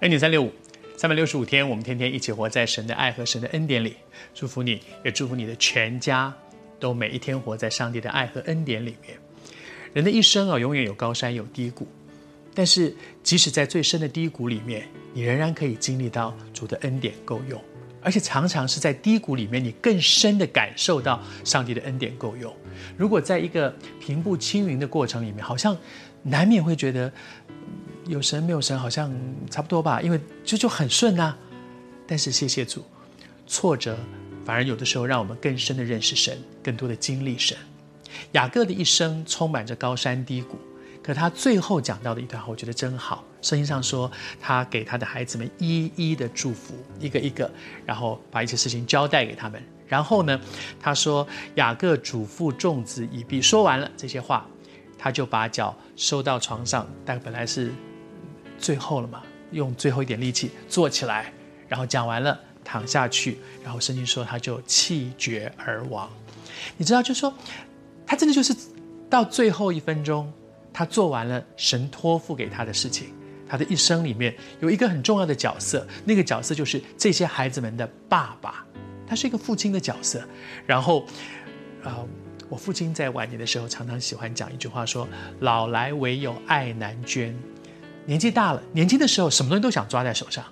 恩典三六五，三百六十五天，我们天天一起活在神的爱和神的恩典里。祝福你，也祝福你的全家，都每一天活在上帝的爱和恩典里面。人的一生啊，永远有高山有低谷，但是即使在最深的低谷里面，你仍然可以经历到主的恩典够用，而且常常是在低谷里面，你更深的感受到上帝的恩典够用。如果在一个平步青云的过程里面，好像难免会觉得。有神没有神，好像差不多吧，因为这就很顺啊。但是谢谢主，挫折反而有的时候让我们更深的认识神，更多的经历神。雅各的一生充满着高山低谷，可他最后讲到的一段话，我觉得真好。圣经上说，他给他的孩子们一一的祝福，一个一个，然后把一些事情交代给他们。然后呢，他说雅各嘱咐众子以毕，说完了这些话，他就把脚收到床上，但本来是。最后了嘛，用最后一点力气坐起来，然后讲完了，躺下去，然后圣经说他就气绝而亡。你知道，就是说，他真的就是到最后一分钟，他做完了神托付给他的事情。他的一生里面有一个很重要的角色，那个角色就是这些孩子们的爸爸，他是一个父亲的角色。然后，啊、我父亲在晚年的时候常常喜欢讲一句话说：“老来唯有爱难捐。”年纪大了，年轻的时候什么东西都想抓在手上，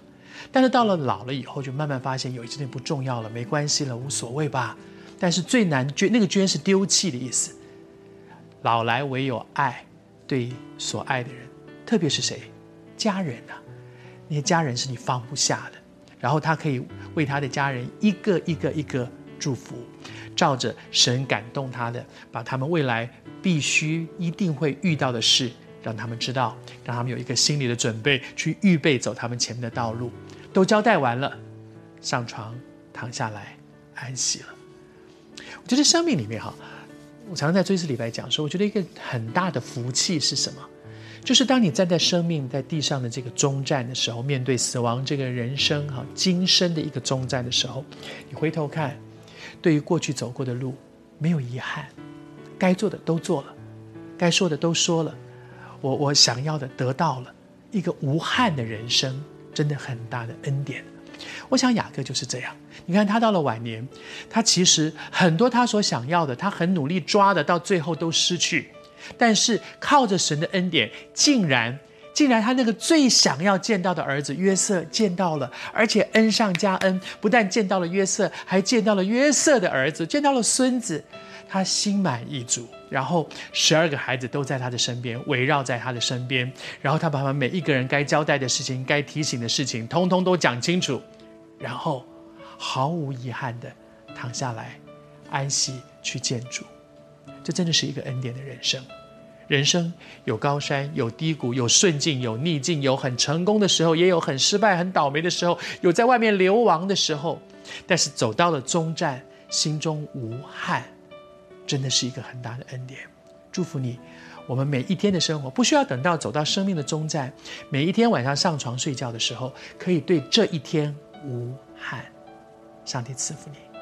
但是到了老了以后，就慢慢发现有一些东西不重要了，没关系了，无所谓吧。但是最难捐，那个捐是丢弃的意思。老来唯有爱，对所爱的人，特别是谁？家人啊，那些家人是你放不下的。然后他可以为他的家人一个一个一个祝福，照着神感动他的，把他们未来必须一定会遇到的事。让他们知道，让他们有一个心理的准备，去预备走他们前面的道路。都交代完了，上床躺下来安息了。我觉得生命里面哈，我常常在追思礼拜讲说，我觉得一个很大的福气是什么？就是当你站在生命在地上的这个终站的时候，面对死亡这个人生哈，今生的一个终站的时候，你回头看，对于过去走过的路没有遗憾，该做的都做了，该说的都说了。我我想要的得到了，一个无憾的人生，真的很大的恩典。我想雅各就是这样。你看他到了晚年，他其实很多他所想要的，他很努力抓的，到最后都失去。但是靠着神的恩典，竟然竟然他那个最想要见到的儿子约瑟见到了，而且恩上加恩，不但见到了约瑟，还见到了约瑟的儿子，见到了孙子。他心满意足，然后十二个孩子都在他的身边，围绕在他的身边，然后他把他们每一个人该交代的事情、该提醒的事情，通通都讲清楚，然后毫无遗憾地躺下来，安息去见主。这真的是一个恩典的人生。人生有高山，有低谷，有顺境，有逆境，有很成功的时候，也有很失败、很倒霉的时候，有在外面流亡的时候，但是走到了终站，心中无憾。真的是一个很大的恩典，祝福你。我们每一天的生活不需要等到走到生命的终站，每一天晚上上床睡觉的时候，可以对这一天无憾。上帝赐福你。